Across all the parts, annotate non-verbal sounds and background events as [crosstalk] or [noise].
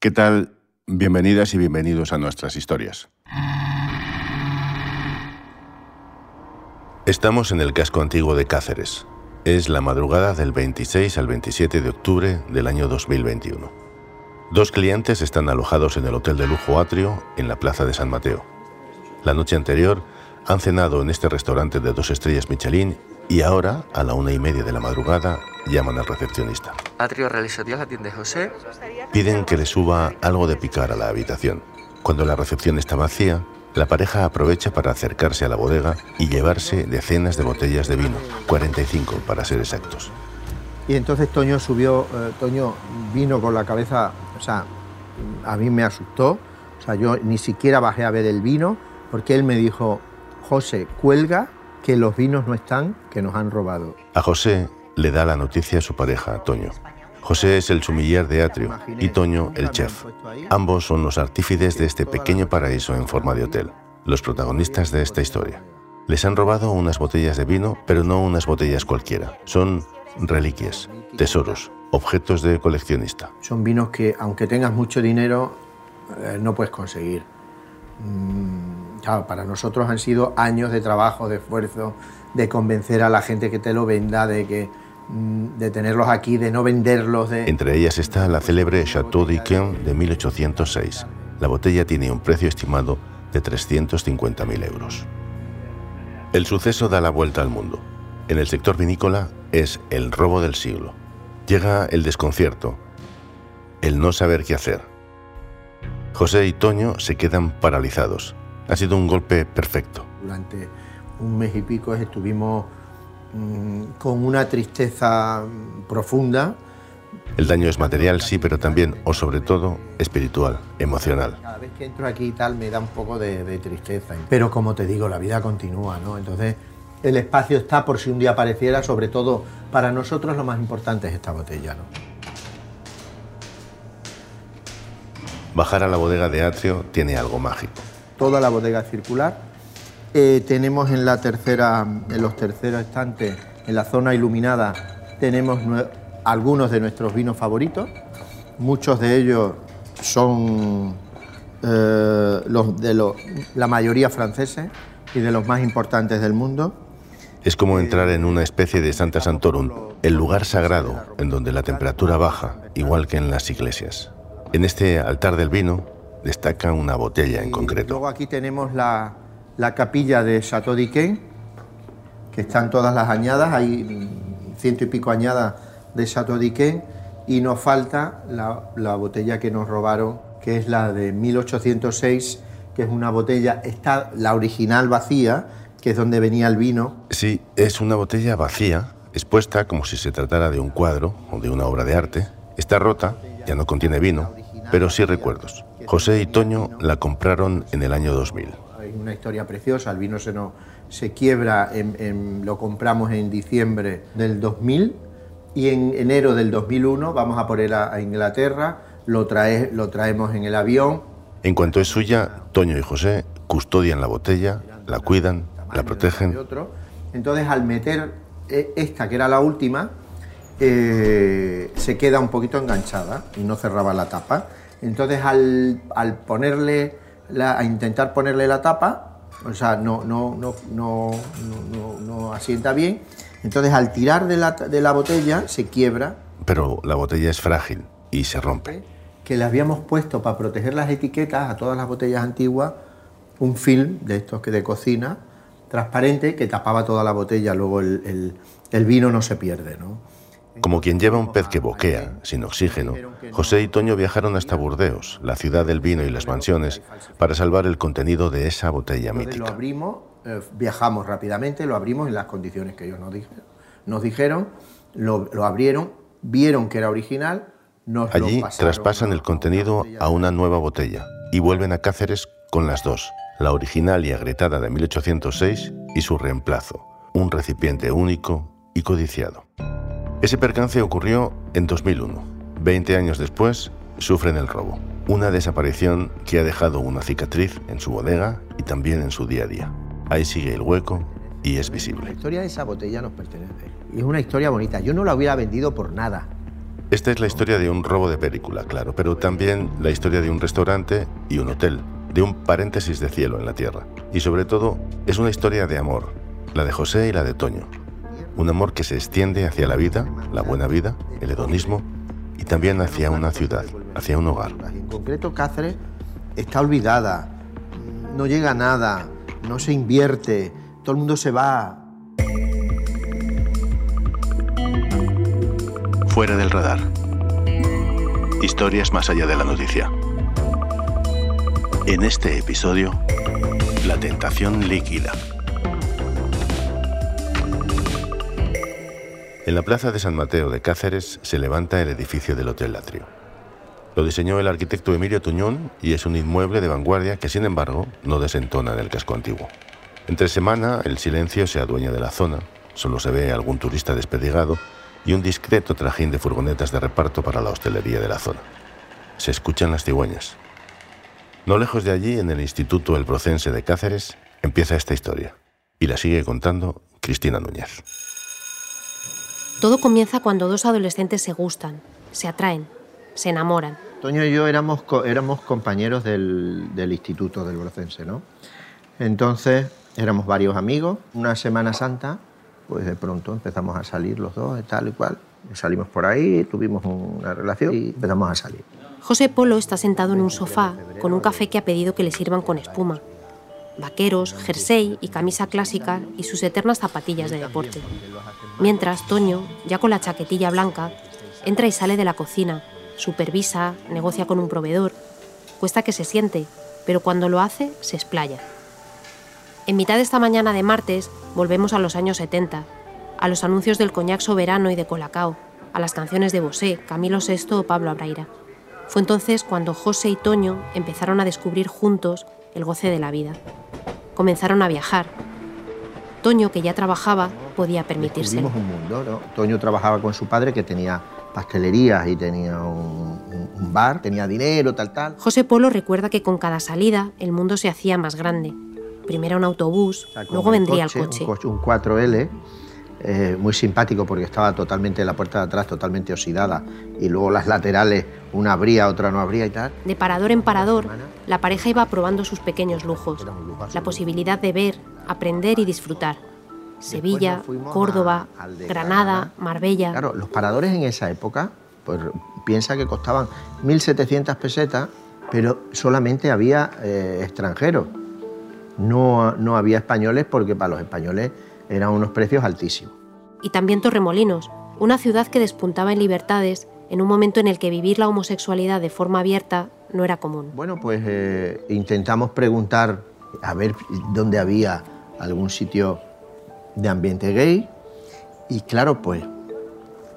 ¿Qué tal? Bienvenidas y bienvenidos a nuestras historias. Estamos en el casco antiguo de Cáceres. Es la madrugada del 26 al 27 de octubre del año 2021. Dos clientes están alojados en el hotel de lujo Atrio en la plaza de San Mateo. La noche anterior han cenado en este restaurante de dos estrellas Michelin y ahora, a la una y media de la madrugada, llaman al recepcionista. Atrio Realizaría la tienda José. Piden que le suba algo de picar a la habitación. Cuando la recepción está vacía, la pareja aprovecha para acercarse a la bodega y llevarse decenas de botellas de vino, 45 para ser exactos. Y entonces Toño subió, eh, Toño vino con la cabeza, o sea, a mí me asustó, o sea, yo ni siquiera bajé a ver el vino, porque él me dijo, José, cuelga, que los vinos no están, que nos han robado. A José le da la noticia a su pareja, Toño. José es el sumiller de Atrio y Toño el chef. Ambos son los artífices de este pequeño paraíso en forma de hotel, los protagonistas de esta historia. Les han robado unas botellas de vino, pero no unas botellas cualquiera. Son reliquias, tesoros, objetos de coleccionista. Son vinos que, aunque tengas mucho dinero, eh, no puedes conseguir. Mm, para nosotros han sido años de trabajo, de esfuerzo, de convencer a la gente que te lo venda, de que mm, de tenerlos aquí, de no venderlos. De... Entre ellas está la célebre Chateau d'Yquem de 1806. La botella tiene un precio estimado de 350.000 euros. El suceso da la vuelta al mundo. En el sector vinícola es el robo del siglo. Llega el desconcierto, el no saber qué hacer. José y Toño se quedan paralizados. Ha sido un golpe perfecto. Durante un mes y pico estuvimos mm, con una tristeza profunda. El daño es material, sí, pero también, o sobre todo, espiritual, emocional. Cada vez que entro aquí y tal me da un poco de, de tristeza. Pero como te digo, la vida continúa, ¿no? Entonces, el espacio está por si un día apareciera, sobre todo para nosotros lo más importante es esta botella, ¿no? Bajar a la bodega de Atrio tiene algo mágico. Toda la bodega circular. Eh, tenemos en, la tercera, en los terceros estantes, en la zona iluminada, tenemos algunos de nuestros vinos favoritos. Muchos de ellos son eh, los de los, la mayoría franceses y de los más importantes del mundo. Es como entrar en una especie de Santa Santorum, el lugar sagrado en donde la temperatura baja, igual que en las iglesias. En este altar del vino destaca una botella en concreto. Luego aquí tenemos la, la capilla de Chateau d'Yquem, que están todas las añadas, hay ciento y pico añadas de Chateau d'Yquem, y nos falta la, la botella que nos robaron, que es la de 1806, que es una botella, está la original vacía, que es donde venía el vino, Sí, es una botella vacía, expuesta como si se tratara de un cuadro o de una obra de arte. Está rota, ya no contiene vino, pero sí recuerdos. José y Toño la compraron en el año 2000. Hay una historia preciosa, el vino se, nos, se quiebra, en- en- lo compramos en diciembre del 2000 y en enero del 2001 vamos a poner a, a Inglaterra, lo, trae, lo traemos en el avión. En cuanto es suya, Toño y José custodian la botella, la cuidan, la protegen. Entonces al meter eh, esta, que era la última, eh, se queda un poquito enganchada y no cerraba la tapa. Entonces al, al ponerle, la- a intentar ponerle la tapa, o sea, no, no, no, no, no, asienta bien. Entonces al tirar de la, de la botella se quiebra, Pero la botella es frágil y se rompe. que le habíamos puesto para proteger las etiquetas a todas las botellas antiguas un film de estos que de cocina transparente que tapaba toda la botella, luego el, el- el vino no se pierde. ¿no? Como quien lleva un pez que boquea, sin oxígeno, José y Toño viajaron hasta Burdeos, la ciudad del vino y las mansiones, para salvar el contenido de esa botella Entonces lo mítica. abrimos, eh, viajamos rápidamente, lo abrimos en las condiciones que ellos nos dijeron, nos dijeron lo, lo abrieron, vieron que era original, nos Allí traspasan el contenido a una nueva botella y vuelven a Cáceres con las dos, la original y agrietada de 1806 y su reemplazo, un recipiente único y codiciado. Ese percance ocurrió en 2001. Veinte años después, sufren el robo. Una desaparición que ha dejado una cicatriz en su bodega y también en su día a día. Ahí sigue el hueco y es La visible. historia de esa botella nos pertenece. Y es una historia bonita. Yo no la hubiera vendido por nada. Esta es la historia de un robo de película, claro, pero también la historia de un restaurante y un hotel, de un paréntesis de cielo en la tierra. Y sobre todo, es una historia de amor, la de José y la de Toño. Un amor que se extiende hacia la vida, la buena vida, el hedonismo y también hacia una ciudad, hacia un hogar. En concreto, Cáceres está olvidada, no llega a nada, no se invierte, todo el mundo se va. Fuera del radar. Historias más allá de la noticia. En este episodio, la tentación líquida. En la plaza de San Mateo de Cáceres se levanta el edificio del Hotel Latrio. Lo diseñó el arquitecto Emilio Tuñón y es un inmueble de vanguardia que, sin embargo, no desentona en el casco antiguo. Entre semana, el silencio se adueña de la zona, solo se ve algún turista despedigado y un discreto trajín de furgonetas de reparto para la hostelería de la zona. Se escuchan las cigüeñas. No lejos de allí, en el Instituto El Procense de Cáceres, empieza esta historia y la sigue contando Cristina Núñez. Todo comienza cuando dos adolescentes se gustan, se atraen, se enamoran. Toño y yo éramos, éramos compañeros del, instituto del Brocense, ¿no? Entonces éramos varios amigos. Una Semana Santa, pues de pronto empezamos a salir los dos, tal y cual. Salimos por ahí, tuvimos una relación y empezamos a salir. José Polo está sentado en un sofá con un café que ha pedido que le sirvan con espuma vaqueros, jersey y camisa clásica y sus eternas zapatillas de deporte. Mientras Toño, ya con la chaquetilla blanca, entra y sale de la cocina, supervisa, negocia con un proveedor. Cuesta que se siente, pero cuando lo hace, se explaya. En mitad de esta mañana de martes, volvemos a los años 70, a los anuncios del coñac soberano y de Colacao, a las canciones de Bosé, Camilo VI o Pablo Abraira. Fue entonces cuando José y Toño empezaron a descubrir juntos el goce de la vida. Comenzaron a viajar. Toño, que ya trabajaba, podía permitirse. un mundo, ¿no? Toño trabajaba con su padre que tenía pastelerías y tenía un, bar, tenía dinero, tal, tal. José Polo recuerda que con cada salida el mundo se hacía más grande. Primero un autobús, luego vendría el coche. Un, coche, un 4L eh, muy simpático porque estaba totalmente la puerta de atrás totalmente oxidada y luego las laterales una abría, otra no abría y tal. De parador en parador, la pareja iba probando sus pequeños lujos, la posibilidad de ver, aprender y disfrutar. Sevilla, Córdoba, Granada, Marbella. Claro, los paradores en esa época, pues piensa que costaban 1.700 pesetas, pero solamente había eh, extranjeros. No, no había españoles porque para los españoles eran unos precios altísimos. Y también Torremolinos, una ciudad que despuntaba en libertades en un momento en el que vivir la homosexualidad de forma abierta no era común. Bueno, pues eh, intentamos preguntar a ver dónde había algún sitio de ambiente gay y claro, pues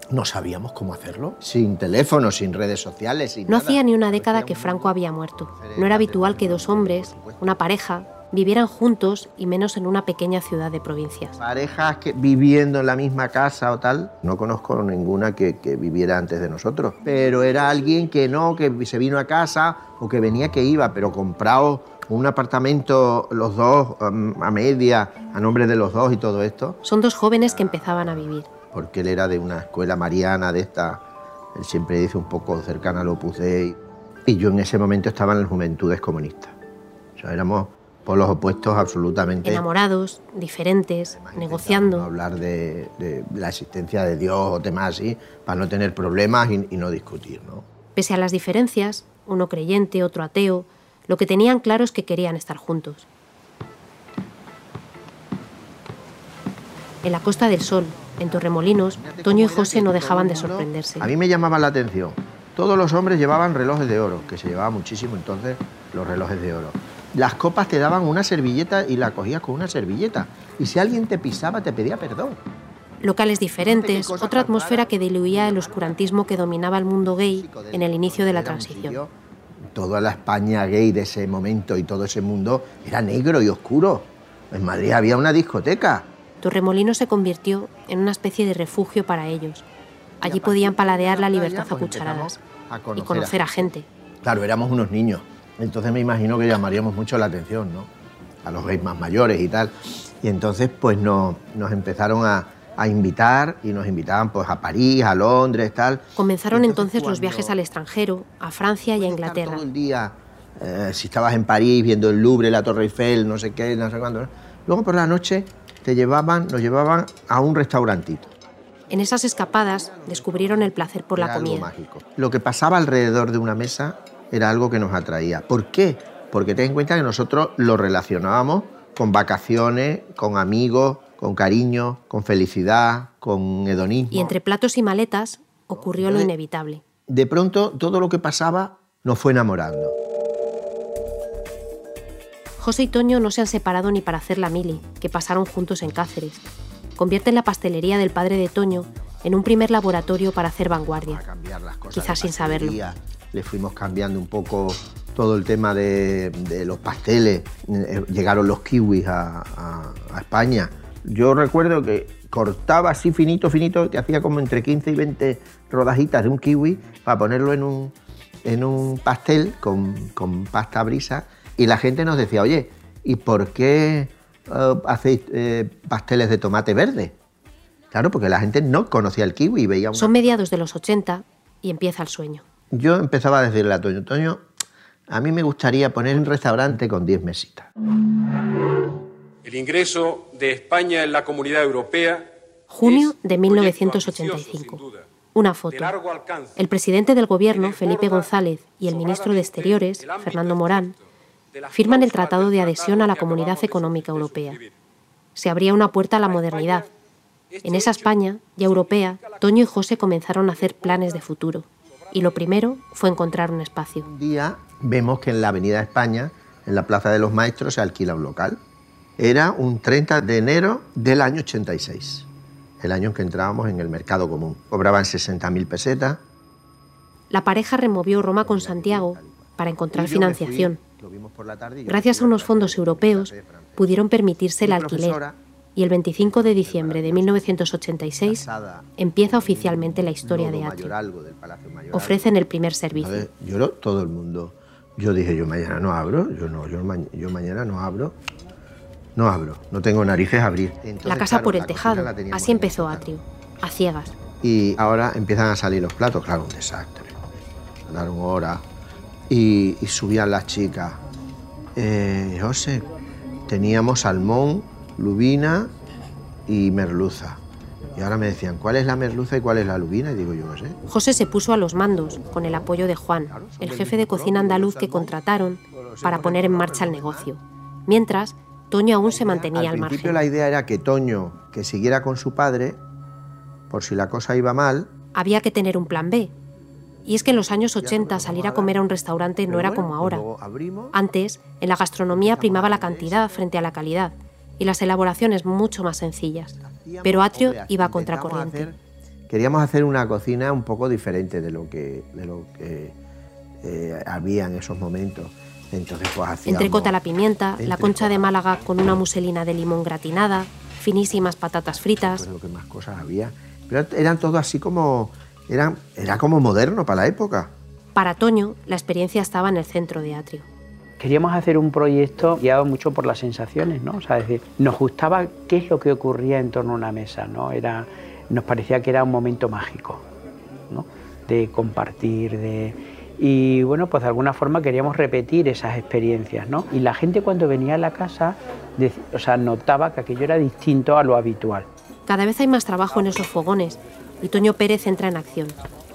no sabíamos cómo hacerlo, sin teléfono, sin redes sociales. no hacía ni una década que Franco había muerto. No era habitual que dos hombres, una pareja, vivieran juntos y menos en una pequeña ciudad de provincias. Parejas que viviendo en la misma casa o tal, no conozco ninguna que, viviera antes de nosotros, pero era alguien que no, que se vino a casa o que venía que iba, pero comprado un apartamento los dos um, a media, a nombre de los dos y todo esto. Son dos jóvenes que empezaban a vivir. Porque él era de una escuela mariana de esta, él siempre dice un poco cercana al Opus Dei, y yo en ese momento estaba en las juventudes comunistas. O sea, éramos por los opuestos absolutamente. Enamorados, diferentes, negociando. hablar de, la existencia de Dios o temas así, para no tener problemas y, no discutir. ¿no? Pese a las diferencias, uno creyente, otro ateo, lo que tenían claro es que querían estar juntos. En la Costa del Sol, en Torremolinos, Toño y José no dejaban de sorprenderse. A mí me llamaba la atención. Todos los hombres llevaban relojes de oro, que se llevaba muchísimo entonces los relojes de oro las copas te daban una servilleta y la cogías con una servilleta. Y si alguien te pisaba, te pedía perdón. Locales diferentes, otra atmósfera que diluía el oscurantismo que dominaba el mundo gay en el inicio de la transición. Toda la España gay de ese momento y todo ese mundo era negro y oscuro. En Madrid había una discoteca. Torremolino se convirtió en una especie de refugio para ellos. Allí podían paladear la libertad a pues cucharadas y conocer a gente. Claro, éramos unos niños. Entonces me imagino que llamaríamos mucho la atención, ¿no? A los gays más mayores y tal. Y entonces pues nos empezaron a, a invitar y nos invitaban pues a París, a Londres, tal. Comenzaron entonces, los viajes al extranjero, a Francia y a Inglaterra. Todo el día, eh, si estabas en París viendo el Louvre, la Torre Eiffel, no sé qué, no sé cuándo. Luego por la noche te llevaban, nos llevaban a un restaurantito. En esas escapadas descubrieron el placer por la comida. mágico. Lo que pasaba alrededor de una mesa era algo que nos atraía. ¿Por qué? Porque ten en cuenta que nosotros lo relacionábamos con vacaciones, con amigos, con cariño, con felicidad, con hedonismo. Y entre platos y maletas ocurrió lo inevitable. De pronto todo lo que pasaba nos fue enamorando. José y Toño no se han separado ni para hacer la mili, que pasaron juntos en Cáceres. Convierten la pastelería del padre de Toño en un primer laboratorio para hacer vanguardia, quizás sin saberlo. Le fuimos cambiando un poco todo el tema de, los pasteles. Eh, llegaron los kiwis a España yo recuerdo que cortaba así finito, finito, que hacía como entre 15 y 20 rodajitas de un kiwi para ponerlo en un, en un pastel con, pasta brisa y la gente nos decía, oye, ¿y por qué eh, hacéis eh, pasteles de tomate verde? Claro, porque la gente no conocía el kiwi y veía... Son mediados de los 80 y empieza el sueño. Yo empezaba a decirle a Toño, Toño, a mí me gustaría poner un restaurante con 10 mesitas. El ingreso de España en la Comunidad Europea. Junio de 1985. Una foto. El presidente del gobierno, Felipe González, y el ministro de Exteriores, Fernando Morán, firman el Tratado de Adhesión a la Comunidad Económica Europea. Se abría una puerta a la modernidad. En esa España, ya europea, Toño y José comenzaron a hacer planes de futuro. Y lo primero fue encontrar un espacio. Un día vemos que en la Avenida España, en la Plaza de los Maestros, se alquila un local era un 30 de enero del año 86, el año en que entrábamos en el mercado común. Cobraban 60.000 pesetas. La pareja removió Roma con Santiago para encontrar financiación. Gracias a unos fondos europeos pudieron permitirse el alquiler y el 25 de diciembre de 1986 empieza oficialmente la historia de Atrio. Ofrecen el primer servicio. lloró todo el mundo. Yo dije, yo mañana no abro, yo no, yo, yo mañana no abro no abro, no tengo narices a abrir. la casa por el tejado, así empezó Atrio, a ciegas. Y ahora empiezan a salir los platos, claro, un desastre. Daron hora y, subían las chicas. Eh, José, teníamos salmón, lubina y merluza. Y ahora me decían, ¿cuál es la merluza y cuál es la lubina? Y digo, yo no sé. José se puso a los mandos, con el apoyo de Juan, el jefe de cocina andaluz que contrataron para poner en marcha el negocio. Mientras, Toño aún se mantenía al, al principio la idea era que Toño, que siguiera con su padre, por si la cosa iba mal... Había que tener un plan B. Y es que en los años 80 salir a comer a un restaurante no era como ahora. Antes, en la gastronomía primaba la cantidad frente a la calidad y las elaboraciones mucho más sencillas. Pero Atrio iba a contracorriente. Queríamos hacer una cocina un poco diferente de lo que, de lo que eh, había en esos momentos. Entonces, pues Entrecota la pimienta, la concha de Málaga con una muselina de limón gratinada, finísimas patatas fritas. lo que más cosas había. Pero eran todo así como. Eran, era como moderno para la época. Para Toño, la experiencia estaba en el centro de Atrio. Queríamos hacer un proyecto guiado mucho por las sensaciones, ¿no? O sea, decir, nos gustaba qué es lo que ocurría en torno a una mesa, ¿no? Era, nos parecía que era un momento mágico, ¿no? De compartir, de y bueno, pues de alguna forma queríamos repetir esas experiencias, ¿no? Y la gente cuando venía a la casa, o sea, notaba que aquello era distinto a lo habitual. Cada vez hay más trabajo en esos fogones y Toño Pérez entra en acción.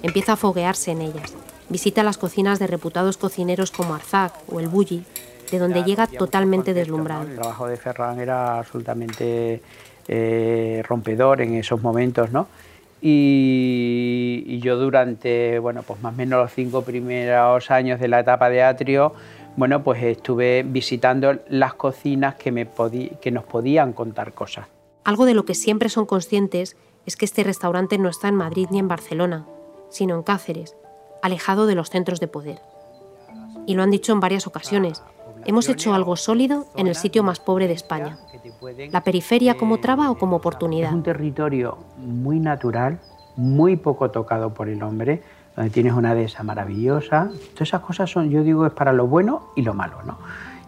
Empieza a foguearse en ellas. Visita las cocinas de reputados cocineros como Arzac o el Bulli, de donde llega totalmente deslumbrado. El trabajo de Ferran era absolutamente eh, rompedor en esos momentos, ¿no? Y, yo durante, bueno, pues más o menos los cinco primeros años de la etapa de Atrio, bueno, pues estuve visitando las cocinas que, me que nos podían contar cosas. Algo de lo que siempre son conscientes es que este restaurante no está en Madrid ni en Barcelona, sino en Cáceres, alejado de los centros de poder. Y lo han dicho en varias ocasiones, hemos hecho algo sólido en el sitio más pobre de España. La periferia como traba o como oportunidad. Es un territorio muy natural, muy poco tocado por el hombre, donde tienes una dehesa maravillosa. Todas esas cosas son, yo digo, es para lo bueno y lo malo, ¿no?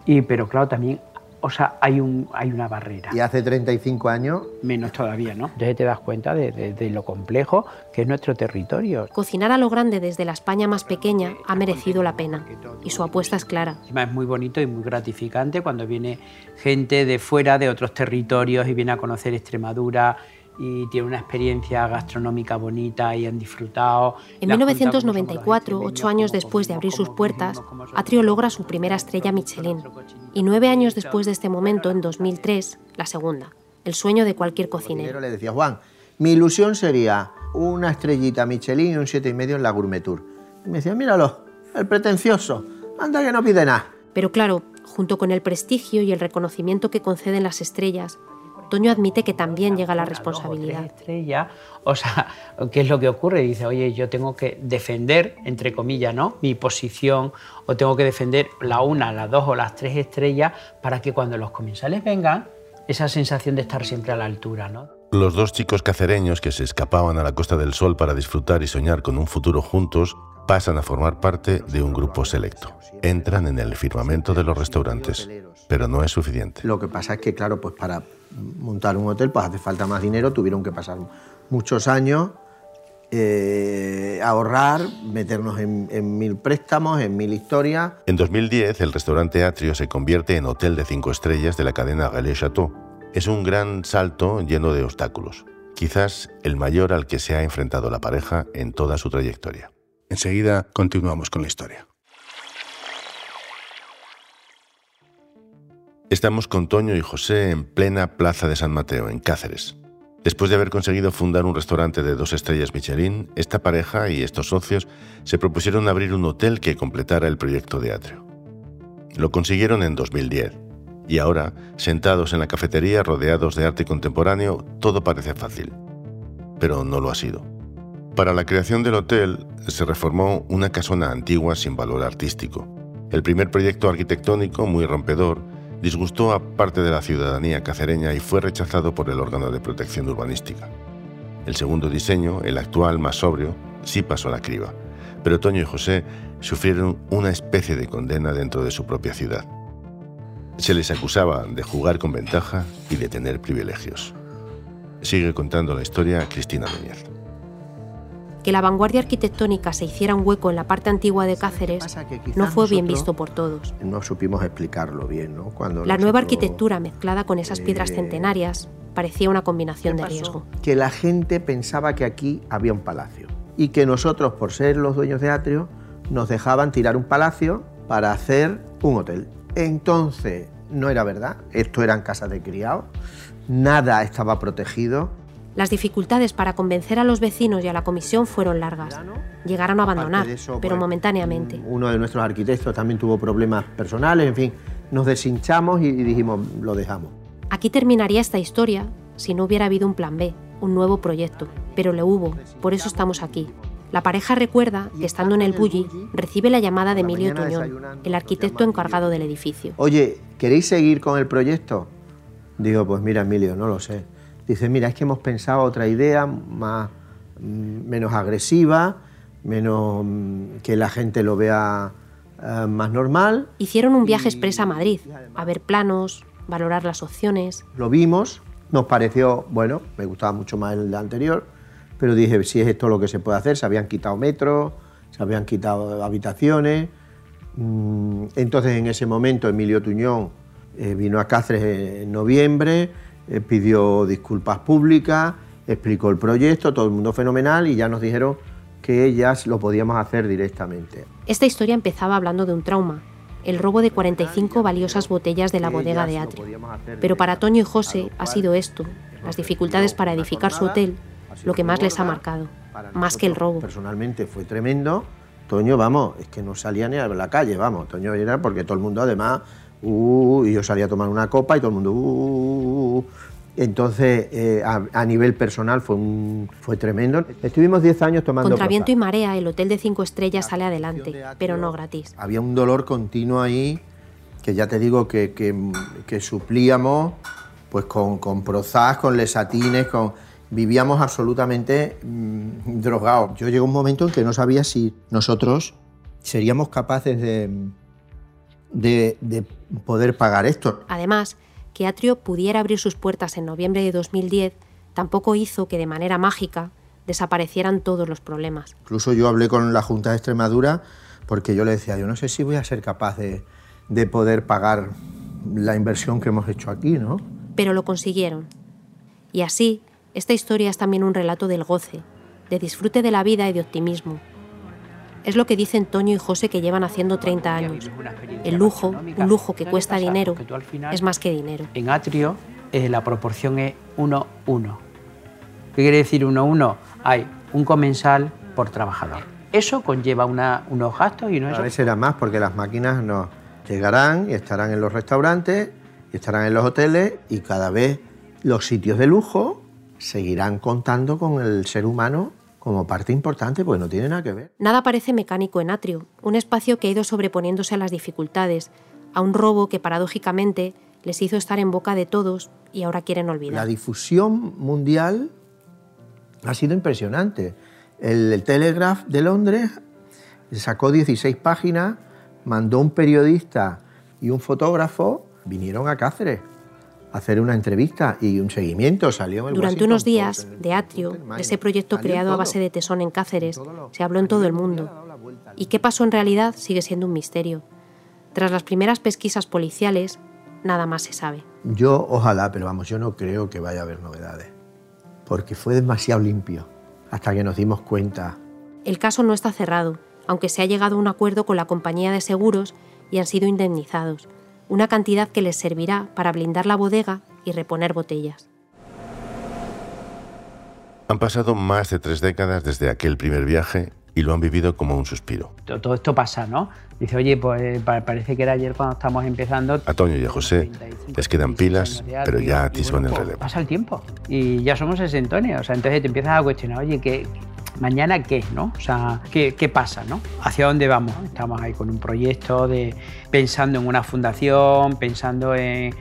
Y, pero claro, también o sea, hay, un, hay una barrera. Y hace 35 años... Menos todavía, ¿no? Entonces te das cuenta de, lo complejo que es nuestro territorio. Cocinar a lo grande desde la España más pequeña ha merecido la pena y su apuesta es clara. Es muy bonito y muy gratificante cuando viene gente de fuera, de otros territorios y viene a conocer Extremadura y tiene una experiencia gastronómica bonita y han disfrutado. En 1994, ocho años después de abrir sus puertas, Atrio logra su primera estrella Michelin. Y nueve años después de este momento, en 2003, la segunda. El sueño de cualquier cocinero. Le decía, Juan, mi ilusión sería una estrellita Michelin y un siete y medio en la Gourmet Tour. Y me decía, míralo, el pretencioso, anda que no pide nada. Pero claro, junto con el prestigio y el reconocimiento que conceden las estrellas, Toño admite que también llega la responsabilidad. Estrella, o sea, [laughs] ¿qué es lo que ocurre? Dice, oye, yo tengo que defender, entre comillas, ¿no? Mi posición, o tengo que defender la una, las dos o las tres estrellas para que cuando los comensales vengan, esa sensación de estar siempre a la altura, ¿no? Los dos chicos cacereños que se escapaban a la Costa del Sol para disfrutar y soñar con un futuro juntos pasan a formar parte de un grupo selecto. Entran en el firmamento de los restaurantes, pero no es suficiente. Lo que pasa es que, claro, pues para montar un hotel pues hace falta más dinero, tuvieron que pasar muchos años, eh, ahorrar, meternos en, mil préstamos, en mil historias. En 2010 el restaurante Atrio se convierte en hotel de cinco estrellas de la cadena Galais Chateau. Es un gran salto lleno de obstáculos, quizás el mayor al que se ha enfrentado la pareja en toda su trayectoria. Enseguida continuamos con la historia. Estamos con Toño y José en plena Plaza de San Mateo, en Cáceres. Después de haber conseguido fundar un restaurante de dos estrellas Michelin, esta pareja y estos socios se propusieron abrir un hotel que completara el proyecto de Atrio. Lo consiguieron en 2010 y ahora, sentados en la cafetería rodeados de arte contemporáneo, todo parece fácil. Pero no lo ha sido. Para la creación del hotel se reformó una casona antigua sin valor artístico. El primer proyecto arquitectónico, muy rompedor, disgustó a parte de la ciudadanía cacereña y fue rechazado por el órgano de protección urbanística. El segundo diseño, el actual más sobrio, sí pasó la criba, pero Toño y José sufrieron una especie de condena dentro de su propia ciudad. Se les acusaba de jugar con ventaja y de tener privilegios. Sigue contando la historia Cristina Núñez que la vanguardia arquitectónica se hiciera un hueco en la parte antigua de Cáceres no fue bien visto por todos. No supimos explicarlo bien, ¿no? Cuando la nueva arquitectura mezclada con esas piedras eh, centenarias parecía una combinación de riesgo. Que la gente pensaba que aquí había un palacio y que nosotros, por ser los dueños de Atrio, nos dejaban tirar un palacio para hacer un hotel. Entonces, no era verdad, esto eran casas de criados, nada estaba protegido las dificultades para convencer a los vecinos y a la comisión fueron largas. Llegaron a abandonar, pero pues, momentáneamente. Mm, uno de nuestros arquitectos también tuvo problemas personales, en fin, nos deshinchamos y dijimos, lo dejamos. Aquí terminaría esta historia si no hubiera habido un plan B, un nuevo proyecto, pero le hubo, por eso estamos aquí. La pareja recuerda que estando en el Bulli recibe la llamada de Emilio Tuñón, el arquitecto encargado del edificio. Oye, ¿queréis seguir con el proyecto? Digo, pues mira Emilio, no lo sé. Dice, mira, es que hemos pensado otra idea más, mm, menos agresiva, menos mm, que la gente lo vea eh, más normal. Hicieron un viaje expresa a Madrid, a ver planos, valorar las opciones. Lo vimos, nos pareció, bueno, me gustaba mucho más el anterior, pero dije, si es esto lo que se puede hacer, se habían quitado metros, se habían quitado habitaciones. Mm, entonces en ese momento Emilio Tuñón eh, vino a Cáceres en noviembre, eh, pidió disculpas públicas, explicó el proyecto, todo el mundo fenomenal y ya nos dijeron que ellas lo podíamos hacer directamente. Esta historia empezaba hablando de un trauma, el robo de 45 valiosas botellas de la bodega de Atrio. Pero para Toño y José ha sido esto, las dificultades para edificar su hotel, lo que más les ha marcado, más que el robo. Personalmente fue tremendo. Toño, vamos, es que no salía ni a la calle, vamos. Toño era porque todo el mundo además uh, y yo salía a tomar una copa y todo el mundo, uh, entonces, eh, a, nivel personal fue, fue tremendo. Estuvimos 10 años tomando. Contra viento y marea, el hotel de cinco estrellas sale adelante, pero no gratis. Había un dolor continuo ahí, que ya te digo que, que, suplíamos pues con, con Prozac, con lesatines, con. Vivíamos absolutamente mm, drogados. Yo llegó un momento en que no sabía si nosotros seríamos capaces de, de, de poder pagar esto. Además, que Atrio pudiera abrir sus puertas en noviembre de 2010 tampoco hizo que de manera mágica desaparecieran todos los problemas. Incluso yo hablé con la Junta de Extremadura porque yo le decía, yo no sé si voy a ser capaz de, de poder pagar la inversión que hemos hecho aquí, ¿no? Pero lo consiguieron. Y así, esta historia es también un relato del goce, de disfrute de la vida y de optimismo. Es lo que dicen Toño y José que llevan haciendo 30 años. El lujo, un lujo que cuesta dinero, es más que dinero. En Atrio eh, la proporción es 1-1. ¿Qué quiere decir 1-1? Hay un comensal por trabajador. Eso conlleva una, unos gastos y unos... A veces será más porque las máquinas nos llegarán y estarán en los restaurantes y estarán en los hoteles y cada vez los sitios de lujo seguirán contando con el ser humano como parte importante, pues no tiene nada que ver. Nada parece mecánico en Atrio, un espacio que ha ido sobreponiéndose a las dificultades, a un robo que paradójicamente les hizo estar en boca de todos y ahora quieren olvidar. La difusión mundial ha sido impresionante. El, el Telegraph de Londres sacó 16 páginas, mandó un periodista y un fotógrafo, vinieron a Cáceres hacer una entrevista y un seguimiento. Salió en el Durante Washington unos días, en- de Atrio, de ese proyecto Salió creado a base de tesón en Cáceres, se habló en todo el mundo. ¿Y qué pasó en realidad sigue siendo un misterio? Tras las primeras pesquisas policiales, nada más se sabe. Yo ojalá, pero vamos, yo no creo que vaya a haber novedades, porque fue demasiado limpio hasta que nos dimos cuenta. El caso no está cerrado, aunque se ha llegado a un acuerdo con la compañía de seguros y han sido indemnizados, una cantidad que les servirá para blindar la bodega y reponer botellas. Han pasado más de tres décadas desde aquel primer viaje y lo han vivido como un suspiro. To- Todo esto pasa, ¿no? Dice, oye, pues pa- parece que era ayer cuando estamos empezando. A Toño y a José les quedan pilas, pero ya atisban el pues, relevo. Pasa el tiempo y ya somos sesentones, o sea, entonces te empiezas a cuestionar, oye, ¿qué, mañana qué, no? O sea, ¿qué, pasa, no? ¿Hacia dónde vamos? Estamos ahí con un proyecto de pensando en una fundación, pensando en,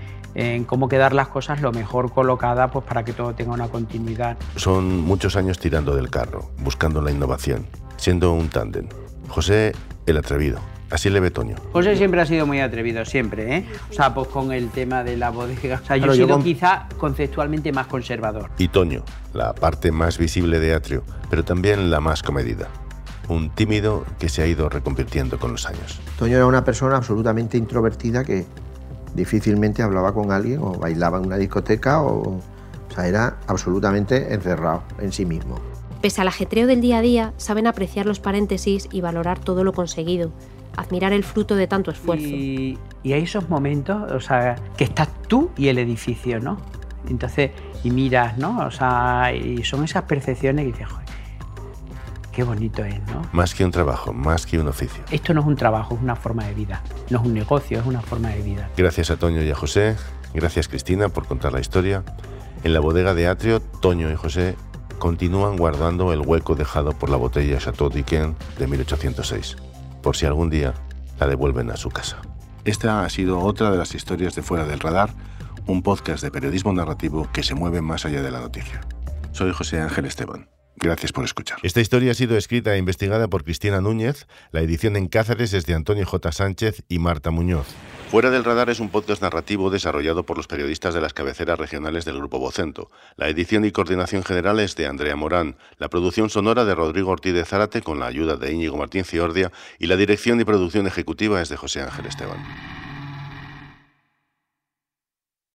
cómo quedar las cosas lo mejor colocadas pues para que todo tenga una continuidad. Son muchos años tirando del carro, buscando la innovación, siendo un tándem. José, el atrevido. Así le ve Toño. José siempre ha sido muy atrevido, siempre, ¿eh? O sea, pues con el tema de la bodega. O sea, yo Claro, he yo sido con- quizá conceptualmente más conservador. Y Toño, la parte más visible de Atrio, pero también la más comedida. Un tímido que se ha ido reconvirtiendo con los años. Toño era una persona absolutamente introvertida que difícilmente hablaba con alguien o bailaba en una discoteca o, o sea, era absolutamente encerrado en sí mismo. Pese al ajetreo del día a día, saben apreciar los paréntesis y valorar todo lo conseguido, admirar el fruto de tanto esfuerzo. Y, y hay esos momentos, o sea, que estás tú y el edificio, ¿no? Entonces, y miras, ¿no? O sea, y son esas percepciones que dices, joder, qué bonito es, ¿no? Más que un trabajo, más que un oficio. Esto no es un trabajo, es una forma de vida. No es un negocio, es una forma de vida. Gracias a Toño y a José, gracias Cristina por contar la historia. En la bodega de Atrio, Toño y José continúan guardando el hueco dejado por la botella Chateau d'Yquem de 1806, por si algún día la devuelven a su casa. Esta ha sido otra de las historias de Fuera del Radar, un podcast de periodismo narrativo que se mueve más allá de la noticia. Soy José Ángel Esteban. Gracias por escuchar. Esta historia ha sido escrita e investigada por Cristina Núñez. La edición en Cáceres es de Antonio J. Sánchez y Marta Muñoz. Fuera del Radar es un podcast narrativo desarrollado por los periodistas de las cabeceras regionales del Grupo Vocento. La edición y coordinación general es de Andrea Morán, la producción sonora de Rodrigo Ortiz de Zárate con la ayuda de Íñigo Martín Ciordia y la dirección y producción ejecutiva es de José Ángel Esteban.